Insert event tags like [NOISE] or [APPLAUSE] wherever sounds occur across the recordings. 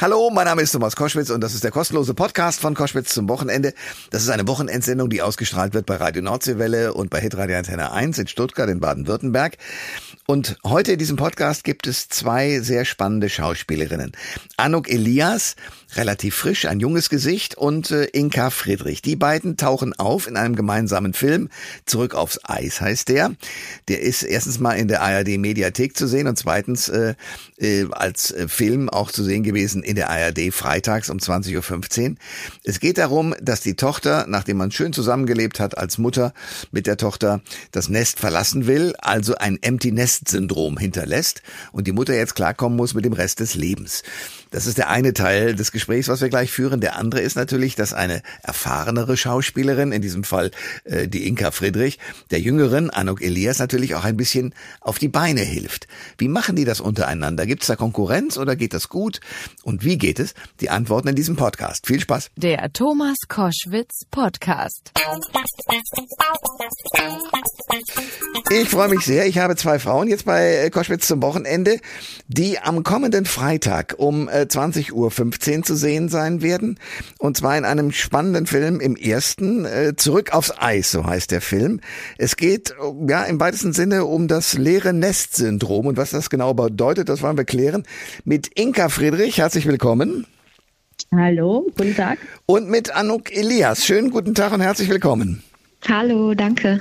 Hallo, mein Name ist Thomas Koschwitz und das ist der kostenlose Podcast von Koschwitz zum Wochenende. Das ist eine Wochenendsendung, die ausgestrahlt wird bei Radio Nordseewelle und bei Hitradio Antenne 1 in Stuttgart in Baden-Württemberg. Und heute in diesem Podcast gibt es zwei sehr spannende Schauspielerinnen. Anuk Elias, relativ frisch, ein junges Gesicht und äh, Inka Friedrich. Die beiden tauchen auf in einem gemeinsamen Film. Zurück aufs Eis heißt der. Der ist erstens mal in der ARD Mediathek zu sehen und zweitens äh, äh, als äh, Film auch zu sehen gewesen in der ARD freitags um 20.15 Uhr. Es geht darum, dass die Tochter, nachdem man schön zusammengelebt hat als Mutter mit der Tochter, das Nest verlassen will, also ein Empty Nest Syndrom hinterlässt und die Mutter jetzt klarkommen muss mit dem Rest des Lebens. Das ist der eine Teil des Gesprächs, was wir gleich führen. Der andere ist natürlich, dass eine erfahrenere Schauspielerin, in diesem Fall äh, die Inka Friedrich, der jüngeren Anuk Elias natürlich auch ein bisschen auf die Beine hilft. Wie machen die das untereinander? Gibt es da Konkurrenz oder geht das gut? Und wie geht es? Die Antworten in diesem Podcast. Viel Spaß. Der Thomas Koschwitz Podcast. Ich freue mich sehr. Ich habe zwei Frauen jetzt bei äh, Koschwitz zum Wochenende, die am kommenden Freitag um 20.15 Uhr zu sehen sein werden. Und zwar in einem spannenden Film im ersten, äh, Zurück aufs Eis, so heißt der Film. Es geht ja im weitesten Sinne um das leere Nest-Syndrom und was das genau bedeutet, das wollen wir klären. Mit Inka Friedrich, herzlich willkommen. Hallo, guten Tag. Und mit Anuk Elias. Schönen guten Tag und herzlich willkommen. Hallo, danke.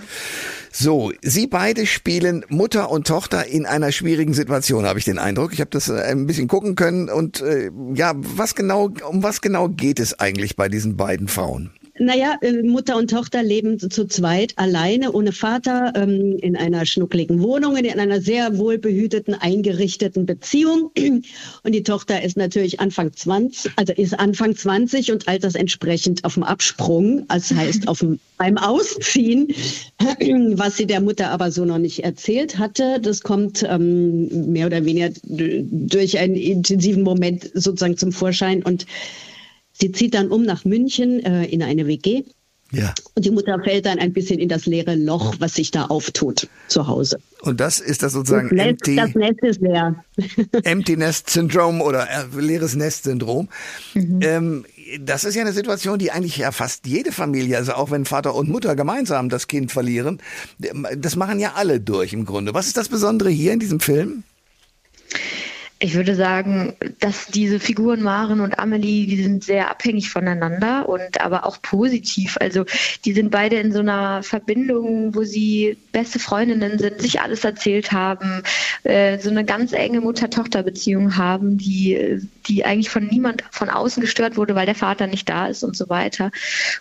So, Sie beide spielen Mutter und Tochter in einer schwierigen Situation, habe ich den Eindruck. Ich habe das äh, ein bisschen gucken können und äh, ja, was genau, um was genau geht es eigentlich bei diesen beiden Frauen? Naja, äh, Mutter und Tochter leben zu zweit alleine, ohne Vater, ähm, in einer schnuckligen Wohnung, in einer sehr wohlbehüteten, eingerichteten Beziehung. [CLEARS THROAT] Und die Tochter ist natürlich Anfang 20, also ist Anfang 20 und altersentsprechend auf dem Absprung, das heißt auf dem, [LAUGHS] beim Ausziehen, [CLEARS THROAT] was sie der Mutter aber so noch nicht erzählt hatte. Das kommt ähm, mehr oder weniger durch einen intensiven Moment sozusagen zum Vorschein und Sie zieht dann um nach München äh, in eine WG. Ja. Und die Mutter fällt dann ein bisschen in das leere Loch, was sich da auftut zu Hause. Und das ist das sozusagen das Nest, empty, das Nest ist leer. [LAUGHS] Empty Nest Syndrom oder äh, leeres Nest Syndrom. Mhm. Ähm, das ist ja eine Situation, die eigentlich ja fast jede Familie, also auch wenn Vater und Mutter gemeinsam das Kind verlieren, das machen ja alle durch im Grunde. Was ist das Besondere hier in diesem Film? Ich würde sagen, dass diese Figuren Maren und Amelie, die sind sehr abhängig voneinander und aber auch positiv. Also die sind beide in so einer Verbindung, wo sie beste Freundinnen sind, sich alles erzählt haben, äh, so eine ganz enge Mutter-Tochter-Beziehung haben, die, die eigentlich von niemand von außen gestört wurde, weil der Vater nicht da ist und so weiter.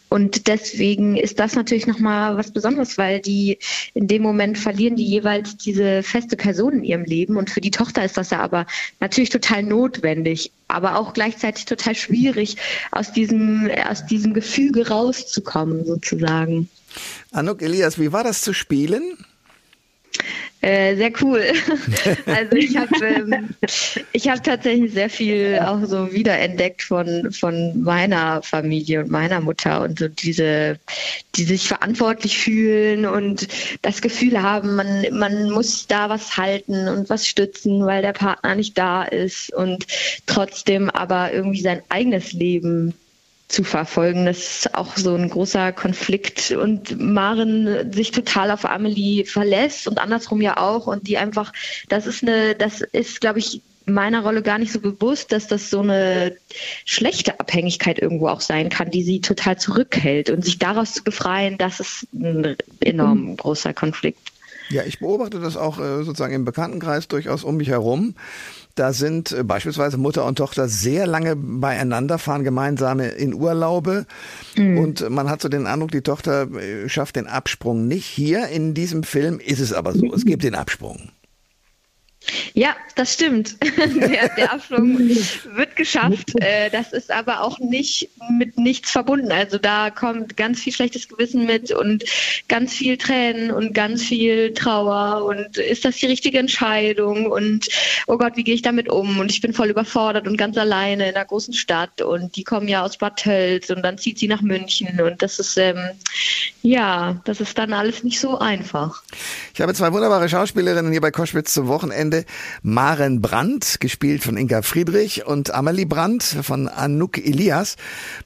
Und deswegen ist das natürlich nochmal was Besonderes, weil die in dem Moment verlieren die jeweils diese feste Person in ihrem Leben und für die Tochter ist das ja aber natürlich total notwendig, aber auch gleichzeitig total schwierig, aus diesem, aus diesem Gefüge rauszukommen, sozusagen. Anuk Elias, wie war das zu spielen? Äh, sehr cool. [LAUGHS] also ich habe ähm, ich habe tatsächlich sehr viel auch so wiederentdeckt von von meiner Familie und meiner Mutter und so diese die sich verantwortlich fühlen und das Gefühl haben, man man muss da was halten und was stützen, weil der Partner nicht da ist und trotzdem aber irgendwie sein eigenes Leben zu verfolgen. Das ist auch so ein großer Konflikt und Maren sich total auf Amelie verlässt und andersrum ja auch und die einfach, das ist eine, das ist, glaube ich, meiner Rolle gar nicht so bewusst, dass das so eine schlechte Abhängigkeit irgendwo auch sein kann, die sie total zurückhält und sich daraus zu befreien, das ist ein enorm großer Konflikt. Ja, ich beobachte das auch äh, sozusagen im Bekanntenkreis durchaus um mich herum, da sind äh, beispielsweise Mutter und Tochter sehr lange beieinander, fahren gemeinsam in Urlaube. Mhm. Und man hat so den Eindruck, die Tochter äh, schafft den Absprung nicht. Hier in diesem Film ist es aber so. Es gibt den Absprung. Ja, das stimmt. [LAUGHS] Der, der Absprung wird geschafft. Äh, das ist aber auch nicht mit nichts verbunden. Also da kommt ganz viel schlechtes Gewissen mit und ganz viel Tränen und ganz viel Trauer. Und ist das die richtige Entscheidung? Und oh Gott, wie gehe ich damit um? Und ich bin voll überfordert und ganz alleine in einer großen Stadt. Und die kommen ja aus Bad Tölz und dann zieht sie nach München. Und das ist, ähm, ja, das ist dann alles nicht so einfach. Ich habe zwei wunderbare Schauspielerinnen hier bei Koschwitz zum Wochenende Wochenende Maren Brandt, gespielt von Inka Friedrich und Amelie Brandt von Anouk Elias.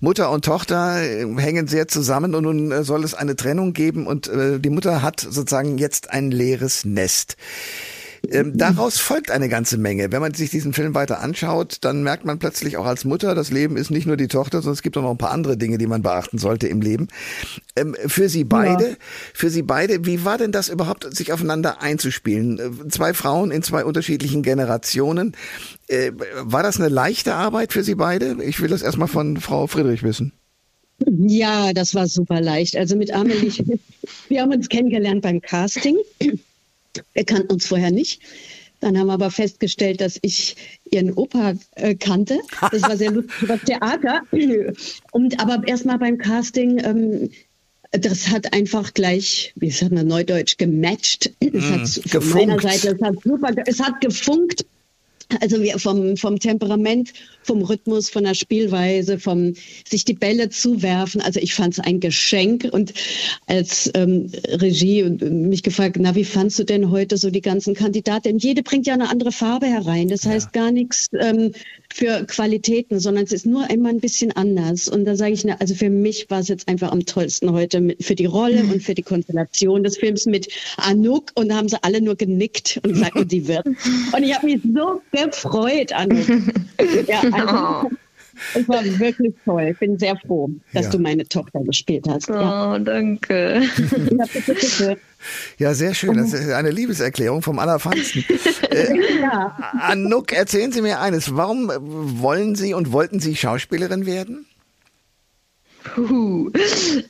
Mutter und Tochter äh, hängen sehr zusammen und nun äh, soll es eine Trennung geben und äh, die Mutter hat sozusagen jetzt ein leeres Nest. Ähm, daraus folgt eine ganze Menge. Wenn man sich diesen Film weiter anschaut, dann merkt man plötzlich auch als Mutter, das Leben ist nicht nur die Tochter, sondern es gibt auch noch ein paar andere Dinge, die man beachten sollte im Leben. Ähm, für Sie beide, ja. für Sie beide, wie war denn das überhaupt, sich aufeinander einzuspielen? Äh, zwei Frauen in zwei unterschiedlichen Generationen. Äh, war das eine leichte Arbeit für Sie beide? Ich will das erstmal von Frau Friedrich wissen. Ja, das war super leicht. Also mit Amelie, [LAUGHS] wir haben uns kennengelernt beim Casting. Wir kannten uns vorher nicht. Dann haben wir aber festgestellt, dass ich ihren Opa äh, kannte. Das war sehr lustig, das Theater. [CLEARS THROAT] Und aber erstmal beim Casting, ähm, das hat einfach gleich, wie sagt man neudeutsch, gematcht. [CLEARS THROAT] Es mm, hat von meiner Seite, es hat super, es hat gefunkt. Also wir vom, vom Temperament, vom Rhythmus, von der Spielweise, vom sich die Bälle zuwerfen. Also ich fand es ein Geschenk und als ähm, Regie mich gefragt, na wie fandst du denn heute so die ganzen Kandidaten? Jede bringt ja eine andere Farbe herein. Das heißt ja. gar nichts ähm, für Qualitäten, sondern es ist nur einmal ein bisschen anders. Und da sage ich, na, also für mich war es jetzt einfach am tollsten heute mit, für die Rolle mhm. und für die Konstellation des Films mit Anouk und da haben sie alle nur genickt und gesagt, [LAUGHS] sie wird. Und ich habe mich so gefreut, Anouk. [LAUGHS] ja, also. [LAUGHS] Es war wirklich toll. Ich bin sehr froh, dass ja. du meine Tochter gespielt hast. Oh, ja. danke. Ja, sehr schön. Das ist eine Liebeserklärung vom Allerfeinsten. [LAUGHS] äh, ja. Anouk, erzählen Sie mir eines. Warum wollen Sie und wollten Sie Schauspielerin werden? Puh.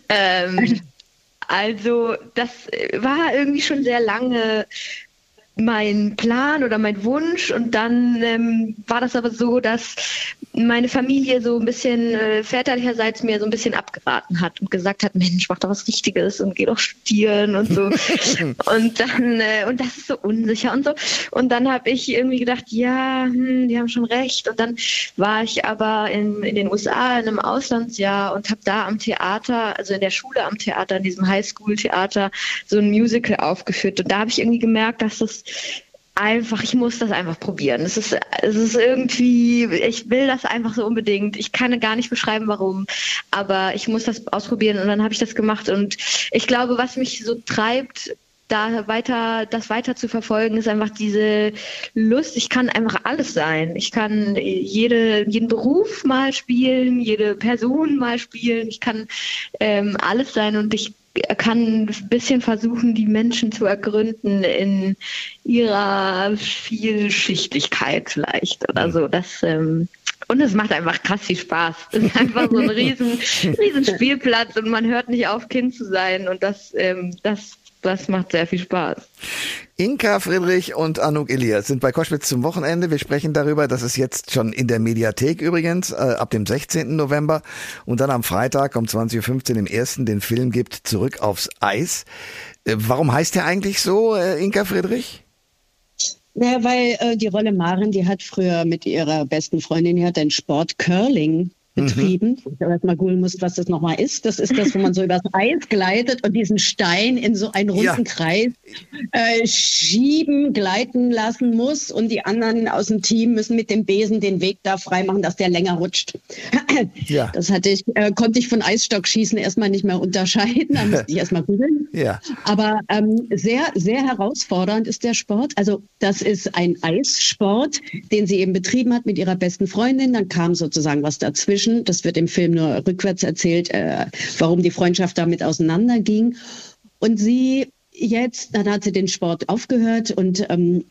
Ähm, also, das war irgendwie schon sehr lange mein Plan oder mein Wunsch. Und dann ähm, war das aber so, dass meine Familie so ein bisschen äh, väterlicherseits mir so ein bisschen abgeraten hat und gesagt hat, Mensch, mach doch was Richtiges und geh doch studieren und so. [LAUGHS] und dann, äh, und das ist so unsicher und so. Und dann habe ich irgendwie gedacht, ja, hm, die haben schon recht. Und dann war ich aber in, in den USA in einem Auslandsjahr und habe da am Theater, also in der Schule am Theater, in diesem Highschool-Theater, so ein Musical aufgeführt. Und da habe ich irgendwie gemerkt, dass das einfach, ich muss das einfach probieren. Es ist, es ist irgendwie, ich will das einfach so unbedingt. Ich kann gar nicht beschreiben, warum, aber ich muss das ausprobieren und dann habe ich das gemacht und ich glaube, was mich so treibt, da weiter, das weiter zu verfolgen, ist einfach diese Lust. Ich kann einfach alles sein. Ich kann jede, jeden Beruf mal spielen, jede Person mal spielen. Ich kann ähm, alles sein und ich kann ein bisschen versuchen, die Menschen zu ergründen in ihrer Vielschichtigkeit vielleicht oder mhm. so. Das, ähm, und es macht einfach krass viel Spaß. Es ist einfach so ein riesen, [LAUGHS] riesen Spielplatz und man hört nicht auf, Kind zu sein. Und das, ähm, das das macht sehr viel Spaß. Inka Friedrich und Anouk Elias sind bei Koschwitz zum Wochenende. Wir sprechen darüber, dass es jetzt schon in der Mediathek übrigens äh, ab dem 16. November und dann am Freitag um 20.15 Uhr im ersten den Film gibt Zurück aufs Eis. Äh, warum heißt der eigentlich so, äh, Inka Friedrich? Ja, weil äh, die Rolle Maren, die hat früher mit ihrer besten Freundin, die hat den Sport Curling betrieben. Mhm. Ich erstmal googeln muss, was das nochmal ist. Das ist das, wo man so übers Eis gleitet und diesen Stein in so einen runden ja. Kreis äh, schieben, gleiten lassen muss und die anderen aus dem Team müssen mit dem Besen den Weg da freimachen, dass der länger rutscht. Ja. Das hatte ich, äh, konnte ich von Eisstockschießen erstmal nicht mehr unterscheiden. Da musste ich [LAUGHS] erstmal googeln. Ja. Aber ähm, sehr, sehr herausfordernd ist der Sport. Also das ist ein Eissport, den sie eben betrieben hat mit ihrer besten Freundin. Dann kam sozusagen was dazwischen. Das wird im Film nur rückwärts erzählt, äh, warum die Freundschaft damit auseinanderging. Und sie jetzt, dann hat sie den Sport aufgehört und ähm,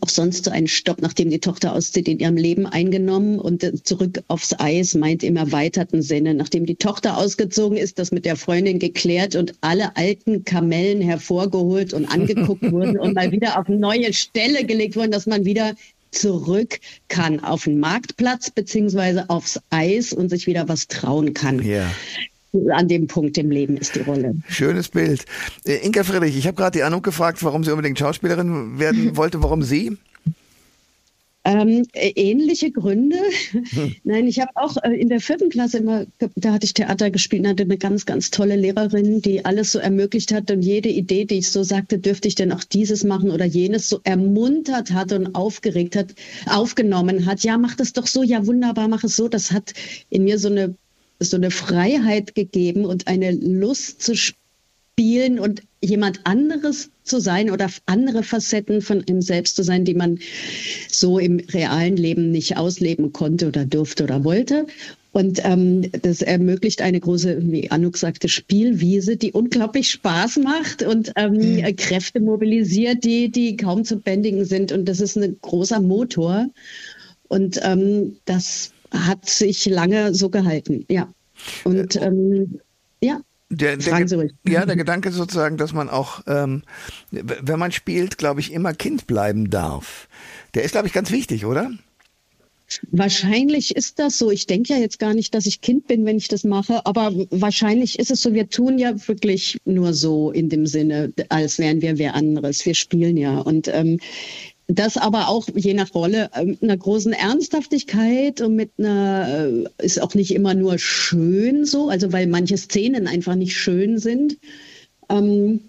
auch sonst so einen Stopp, nachdem die Tochter auszieht, in ihrem Leben eingenommen und zurück aufs Eis meint im erweiterten Sinne. Nachdem die Tochter ausgezogen ist, das mit der Freundin geklärt und alle alten Kamellen hervorgeholt und angeguckt wurden und mal wieder auf neue Stelle gelegt wurden, dass man wieder zurück kann auf den Marktplatz beziehungsweise aufs Eis und sich wieder was trauen kann. Ja an dem Punkt im Leben ist die Rolle. Schönes Bild. Äh, Inka Friedrich, ich habe gerade die Anouk gefragt, warum sie unbedingt Schauspielerin werden [LAUGHS] wollte. Warum sie? Ähm, ähnliche Gründe. Hm. [LAUGHS] Nein, ich habe auch äh, in der vierten Klasse immer, da hatte ich Theater gespielt und hatte eine ganz, ganz tolle Lehrerin, die alles so ermöglicht hat und jede Idee, die ich so sagte, dürfte ich denn auch dieses machen oder jenes, so ermuntert hat und aufgeregt hat, aufgenommen hat. Ja, mach das doch so, ja wunderbar, mach es so. Das hat in mir so eine, so eine Freiheit gegeben und eine Lust zu spielen und jemand anderes zu sein oder andere Facetten von ihm selbst zu sein, die man so im realen Leben nicht ausleben konnte oder durfte oder wollte. Und ähm, das ermöglicht eine große, wie Anuk sagte, Spielwiese, die unglaublich Spaß macht und ähm, mhm. Kräfte mobilisiert, die, die kaum zu bändigen sind. Und das ist ein großer Motor. Und ähm, das hat sich lange so gehalten, ja. Und äh, ähm, ja. Der, der, ja, der Gedanke sozusagen, dass man auch, ähm, wenn man spielt, glaube ich, immer Kind bleiben darf. Der ist, glaube ich, ganz wichtig, oder? Wahrscheinlich ist das so. Ich denke ja jetzt gar nicht, dass ich Kind bin, wenn ich das mache, aber wahrscheinlich ist es so. Wir tun ja wirklich nur so in dem Sinne, als wären wir wer anderes. Wir spielen ja. Und ähm, das aber auch je nach Rolle äh, einer großen Ernsthaftigkeit und mit einer, äh, ist auch nicht immer nur schön so, also weil manche Szenen einfach nicht schön sind. Ähm,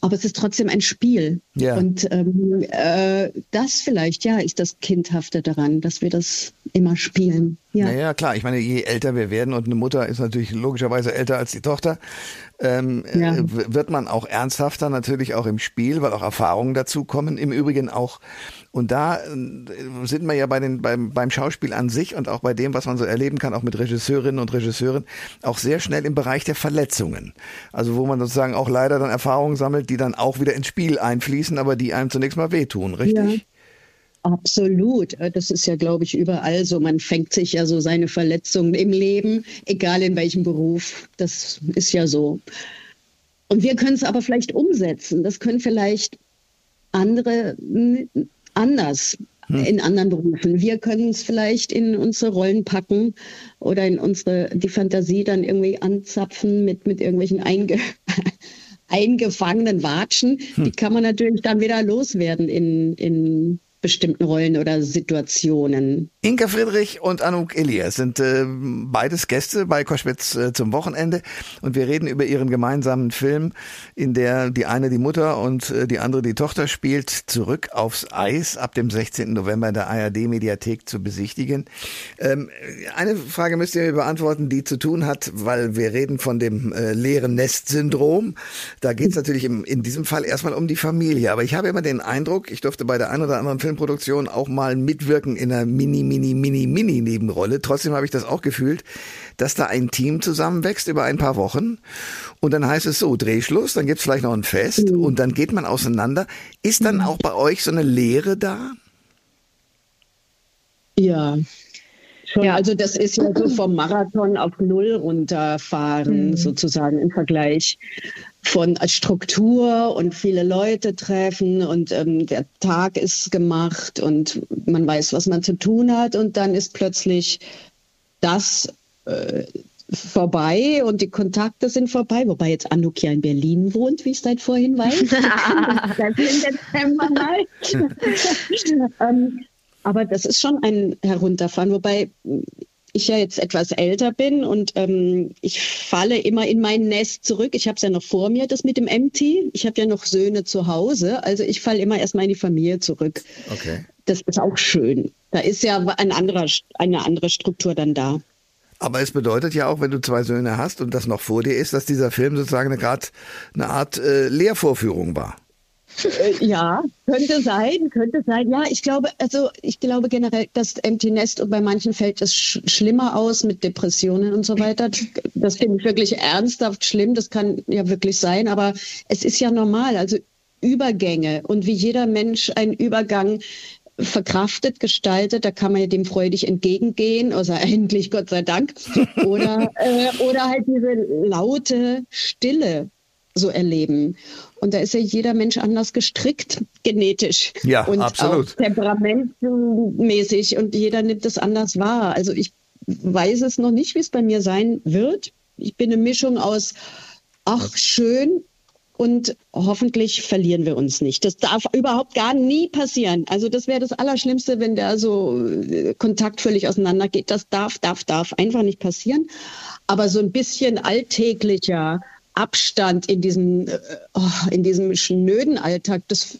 aber es ist trotzdem ein Spiel. Ja. Und ähm, äh, das vielleicht, ja, ist das Kindhafte daran, dass wir das immer spielen. Ja. Naja, klar. Ich meine, je älter wir werden und eine Mutter ist natürlich logischerweise älter als die Tochter, ähm, ja. Äh, wird man auch ernsthafter natürlich auch im Spiel, weil auch Erfahrungen dazukommen. Im Übrigen auch und da äh, sind wir ja bei den, beim, beim Schauspiel an sich und auch bei dem, was man so erleben kann, auch mit Regisseurinnen und Regisseuren, auch sehr schnell im Bereich der Verletzungen. Also wo man sozusagen auch leider dann Erfahrungen sammelt, die dann auch wieder ins Spiel einfließen, aber die einem zunächst mal wehtun, richtig? Ja. Absolut. Äh, das ist ja, glaube ich, überall so. Man fängt sich ja so seine Verletzungen im Leben, egal in welchem Beruf. Das ist ja so. Und wir können es aber vielleicht umsetzen. Das können vielleicht andere anders hm. in anderen Berufen. Wir können es vielleicht in unsere Rollen packen oder in unsere, die Fantasie dann irgendwie anzapfen mit, mit irgendwelchen einge, [LAUGHS] eingefangenen Watschen. Hm. Die kann man natürlich dann wieder loswerden in, in bestimmten Rollen oder Situationen. Inka Friedrich und Anouk Elias sind äh, beides Gäste bei Koschwitz äh, zum Wochenende und wir reden über ihren gemeinsamen Film, in der die eine die Mutter und äh, die andere die Tochter spielt, zurück aufs Eis ab dem 16. November in der ARD-Mediathek zu besichtigen. Ähm, eine Frage müsst ihr mir beantworten, die zu tun hat, weil wir reden von dem äh, leeren Nest-Syndrom. Da geht es natürlich im, in diesem Fall erstmal um die Familie, aber ich habe immer den Eindruck, ich durfte bei der einen oder anderen Filmproduktion auch mal mitwirken in einer mini mini, mini, mini Nebenrolle. Trotzdem habe ich das auch gefühlt, dass da ein Team zusammenwächst über ein paar Wochen. Und dann heißt es so, Drehschluss, dann gibt es vielleicht noch ein Fest mhm. und dann geht man auseinander. Ist dann mhm. auch bei euch so eine Lehre da? Ja, ja. Also das ist ja so vom Marathon auf Null runterfahren, mhm. sozusagen im Vergleich von Struktur und viele Leute treffen und ähm, der Tag ist gemacht und man weiß, was man zu tun hat und dann ist plötzlich das äh, vorbei und die Kontakte sind vorbei, wobei jetzt Anuk ja in Berlin wohnt, wie ich seit vorhin weiß. [LAUGHS] [LAUGHS] [LAUGHS] ähm, aber das ist schon ein Herunterfahren, wobei ich ja jetzt etwas älter bin und ähm, ich falle immer in mein Nest zurück. Ich habe es ja noch vor mir, das mit dem MT. Ich habe ja noch Söhne zu Hause, also ich falle immer erstmal in die Familie zurück. Okay. Das ist auch schön. Da ist ja ein anderer, eine andere Struktur dann da. Aber es bedeutet ja auch, wenn du zwei Söhne hast und das noch vor dir ist, dass dieser Film sozusagen eine, Grad, eine Art äh, Lehrvorführung war. Äh, ja, könnte sein, könnte sein. Ja, ich glaube, also ich glaube generell, das Empty Nest und bei manchen fällt es sch schlimmer aus mit Depressionen und so weiter. Das finde ich wirklich ernsthaft schlimm. Das kann ja wirklich sein, aber es ist ja normal. Also Übergänge und wie jeder Mensch einen Übergang verkraftet, gestaltet, da kann man ja dem freudig entgegengehen, also [LAUGHS] endlich Gott sei Dank, oder, äh, oder halt diese laute Stille so erleben. Und da ist ja jeder Mensch anders gestrickt, genetisch. Ja, und absolut. Auch temperamentmäßig und jeder nimmt es anders wahr. Also ich weiß es noch nicht, wie es bei mir sein wird. Ich bin eine Mischung aus, ach schön, und hoffentlich verlieren wir uns nicht. Das darf überhaupt gar nie passieren. Also das wäre das Allerschlimmste, wenn der so äh, Kontakt völlig auseinandergeht. Das darf, darf, darf einfach nicht passieren. Aber so ein bisschen alltäglicher Abstand in diesem, äh, oh, in diesem schnöden Alltag, das,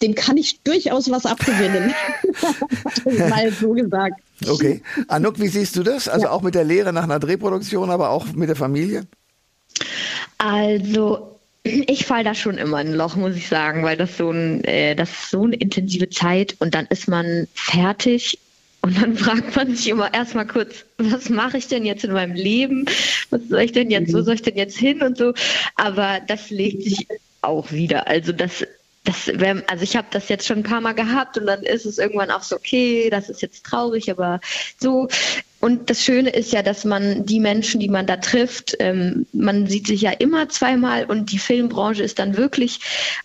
dem kann ich durchaus was abgewinnen. [LAUGHS] [LAUGHS] Mal so gesagt. Okay. Anouk, wie siehst du das? Also ja. auch mit der Lehre nach einer Drehproduktion, aber auch mit der Familie? Also ich fall da schon immer in ein Loch, muss ich sagen, weil das so ein, äh, das ist so eine intensive Zeit und dann ist man fertig und dann [LAUGHS] fragt man sich immer erstmal kurz, was mache ich denn jetzt in meinem Leben? Was soll ich denn jetzt, wo soll ich denn jetzt hin und so? Aber das legt sich auch wieder. Also das das also ich habe das jetzt schon ein paar Mal gehabt und dann ist es irgendwann auch so, okay, das ist jetzt traurig, aber so. Und das Schöne ist ja, dass man die Menschen, die man da trifft, ähm, man sieht sich ja immer zweimal und die Filmbranche ist dann wirklich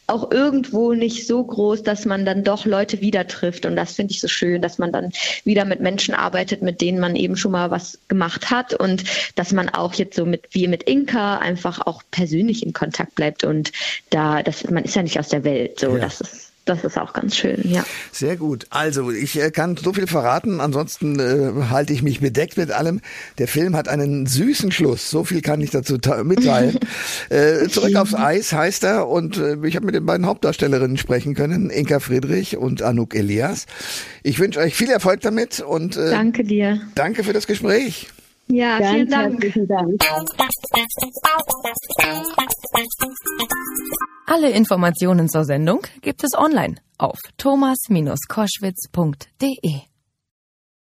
auch irgendwo nicht so groß, dass man dann doch Leute wieder trifft. Und das finde ich so schön, dass man dann wieder mit Menschen arbeitet, mit denen man eben schon mal was gemacht hat und dass man auch jetzt so mit wie mit Inka einfach auch persönlich in Kontakt bleibt und da, das, man ist ja nicht aus der Welt. So, ja. das ist das ist auch ganz schön, ja. Sehr gut. Also ich äh, kann so viel verraten, ansonsten äh, halte ich mich bedeckt mit allem. Der Film hat einen süßen Schluss, so viel kann ich dazu mitteilen. [LAUGHS] äh, zurück aufs Eis heißt er und äh, ich habe mit den beiden Hauptdarstellerinnen sprechen können, Inka Friedrich und Anouk Elias. Ich wünsche euch viel Erfolg damit und äh, danke dir. Danke für das Gespräch. Ja, Ganz vielen Dank. Dank. Alle Informationen zur Sendung gibt es online auf thomas-koschwitz.de.